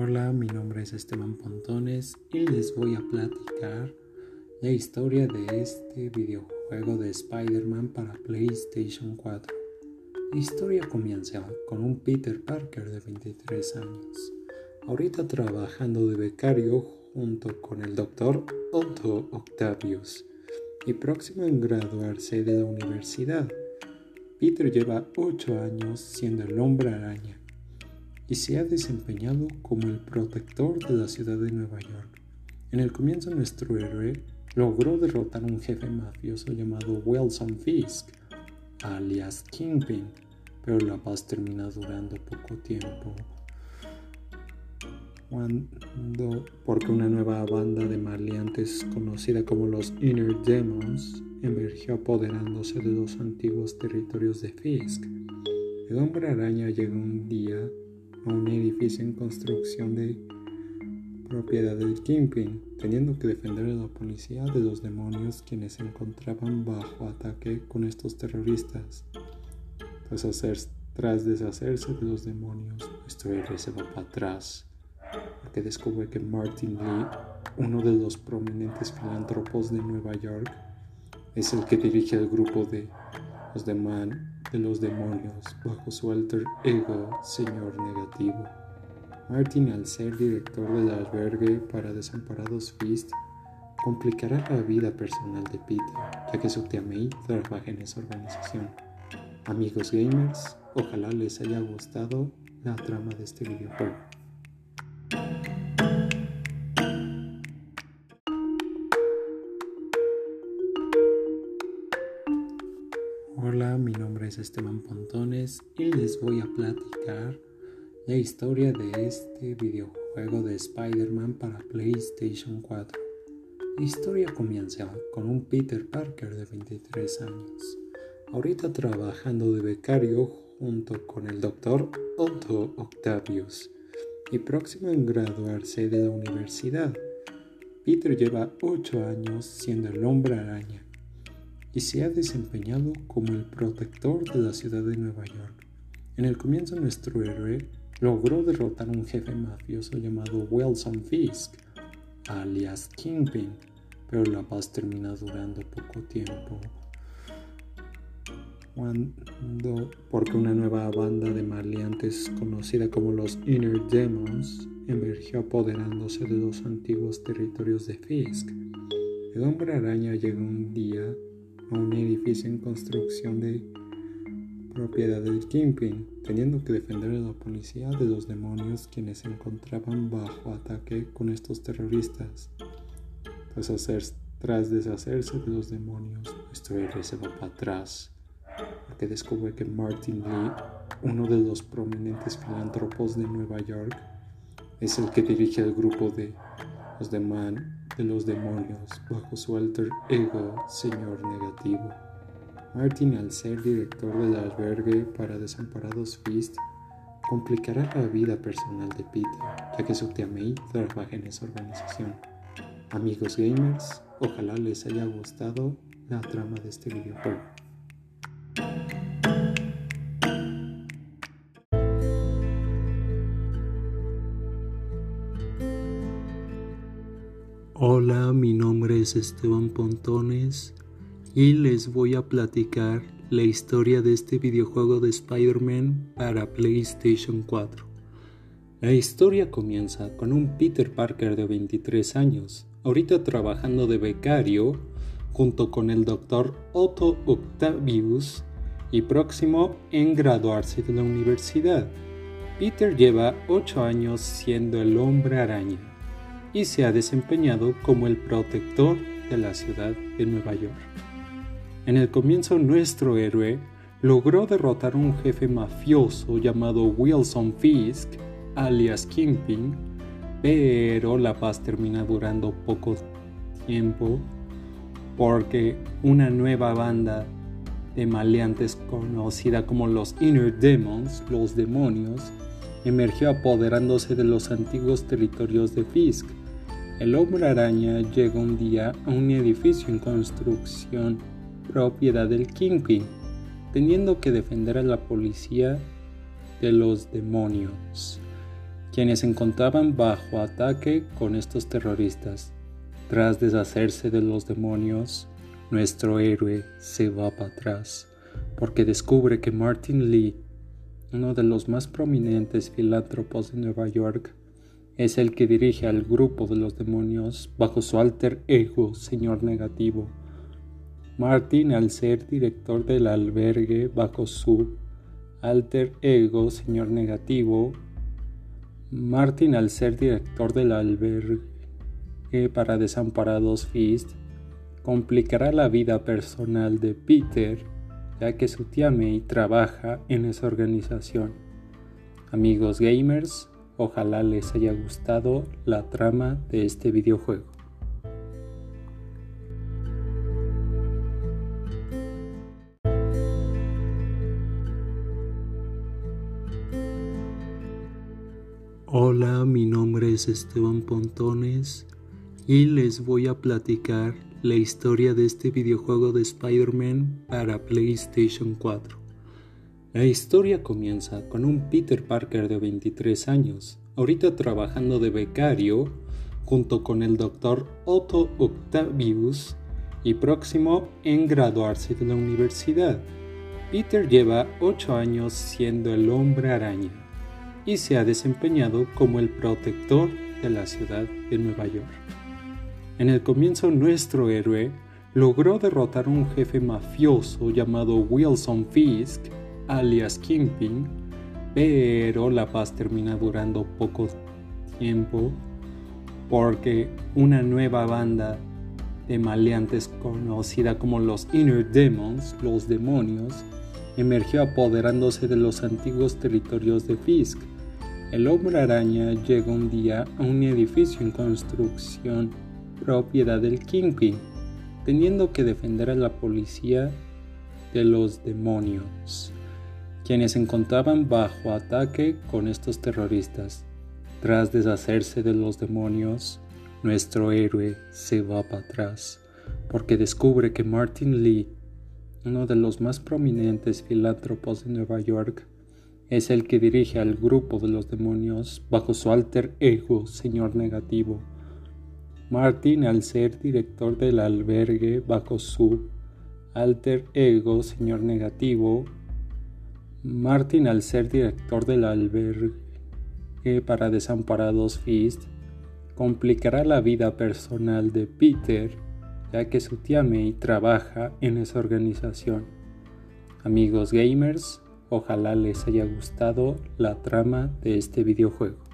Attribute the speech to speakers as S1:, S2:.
S1: Hola, mi nombre es Esteban Pontones y les voy a platicar la historia de este videojuego de Spider-Man para PlayStation 4. La historia comienza con un Peter Parker de 23 años, ahorita trabajando de becario junto con el Dr. Otto Octavius y próximo en graduarse de la universidad. Peter lleva 8 años siendo el hombre araña y se ha desempeñado como el protector de la ciudad de Nueva York. En el comienzo nuestro héroe logró derrotar a un jefe mafioso llamado Wilson Fisk, alias Kingpin, pero la paz termina durando poco tiempo cuando, porque una nueva banda de maleantes conocida como los Inner Demons emergió apoderándose de los antiguos territorios de Fisk. El hombre araña llegó un día un edificio en construcción de propiedad del Kingpin, teniendo que defender a la policía de los demonios quienes se encontraban bajo ataque con estos terroristas. Tras, hacer, tras deshacerse de los demonios, nuestro se va para atrás, porque descubre que Martin Lee, uno de los prominentes filántropos de Nueva York, es el que dirige el grupo de los demás de los demonios bajo su alter ego Señor Negativo. Martin, al ser director del albergue para desamparados Fist, complicará la vida personal de Peter, ya que su tía May trabaja en esa organización. Amigos gamers, ojalá les haya gustado la trama de este videojuego. Es Esteban Pontones y les voy a platicar la historia de este videojuego de Spider-Man para PlayStation 4. La historia comienza con un Peter Parker de 23 años, ahorita trabajando de becario junto con el Dr. Otto Octavius y próximo en graduarse de la universidad. Peter lleva 8 años siendo el hombre araña y se ha desempeñado como el protector de la ciudad de Nueva York. En el comienzo nuestro héroe logró derrotar a un jefe mafioso llamado Wilson Fisk, alias Kingpin, pero la paz termina durando poco tiempo cuando, porque una nueva banda de maleantes conocida como los Inner Demons emergió apoderándose de los antiguos territorios de Fisk. El hombre araña llegó un día a un edificio en construcción de propiedad del Kingpin, teniendo que defender a la policía de los demonios quienes se encontraban bajo ataque con estos terroristas. Tras, hacer, tras deshacerse de los demonios, nuestro héroe se va para atrás, porque descubre que Martin Lee, uno de los prominentes filántropos de Nueva York, es el que dirige el grupo de los demás de los demonios bajo su alter ego Señor Negativo. Martin, al ser director del albergue para desamparados Fist, complicará la vida personal de Peter, ya que su tía May trabaja en esa organización. Amigos gamers, ojalá les haya gustado la trama de este videojuego. Hola, mi nombre es Esteban Pontones y les voy a platicar la historia de este videojuego de Spider-Man para PlayStation 4. La historia comienza con un Peter Parker de 23 años, ahorita trabajando de becario junto con el Dr. Otto Octavius y próximo en graduarse de la universidad. Peter lleva 8 años siendo el hombre araña y se ha desempeñado como el protector de la ciudad de Nueva York. En el comienzo nuestro héroe logró derrotar a un jefe mafioso llamado Wilson Fisk, alias Kingpin, pero la paz termina durando poco tiempo porque una nueva banda de maleantes conocida como los Inner Demons, los demonios, emergió apoderándose de los antiguos territorios de Fisk. El hombre araña llega un día a un edificio en construcción propiedad del Kingpin, teniendo que defender a la policía de los demonios. quienes se encontraban bajo ataque con estos terroristas. Tras deshacerse de los demonios, nuestro héroe se va para atrás, porque descubre que Martin Lee, uno de los más prominentes filántropos de Nueva York, es el que dirige al grupo de los demonios bajo su alter ego, Señor Negativo. Martin, al ser director del albergue bajo su alter ego, Señor Negativo, Martin, al ser director del albergue para desamparados Fist, complicará la vida personal de Peter, ya que su tía May trabaja en esa organización. Amigos gamers, Ojalá les haya gustado la trama de este videojuego. Hola, mi nombre es Esteban Pontones y les voy a platicar la historia de este videojuego de Spider-Man para PlayStation 4. La historia comienza con un Peter Parker de 23 años, ahorita trabajando de becario junto con el doctor Otto Octavius y próximo en graduarse de la universidad. Peter lleva 8 años siendo el hombre araña y se ha desempeñado como el protector de la ciudad de Nueva York. En el comienzo nuestro héroe logró derrotar a un jefe mafioso llamado Wilson Fisk alias Kingpin, pero la paz termina durando poco tiempo porque una nueva banda de maleantes conocida como los Inner Demons, los demonios, emergió apoderándose de los antiguos territorios de Fisk. El hombre araña llega un día a un edificio en construcción propiedad del Kingpin, teniendo que defender a la policía de los demonios quienes se encontraban bajo ataque con estos terroristas. Tras deshacerse de los demonios, nuestro héroe se va para atrás, porque descubre que Martin Lee, uno de los más prominentes filántropos de Nueva York, es el que dirige al grupo de los demonios bajo su alter ego, Señor Negativo. Martin, al ser director del albergue bajo su alter ego, Señor Negativo, Martin, al ser director del albergue para desamparados Fist, complicará la vida personal de Peter, ya que su tía May trabaja en esa organización. Amigos gamers, ojalá les haya gustado la trama de este videojuego.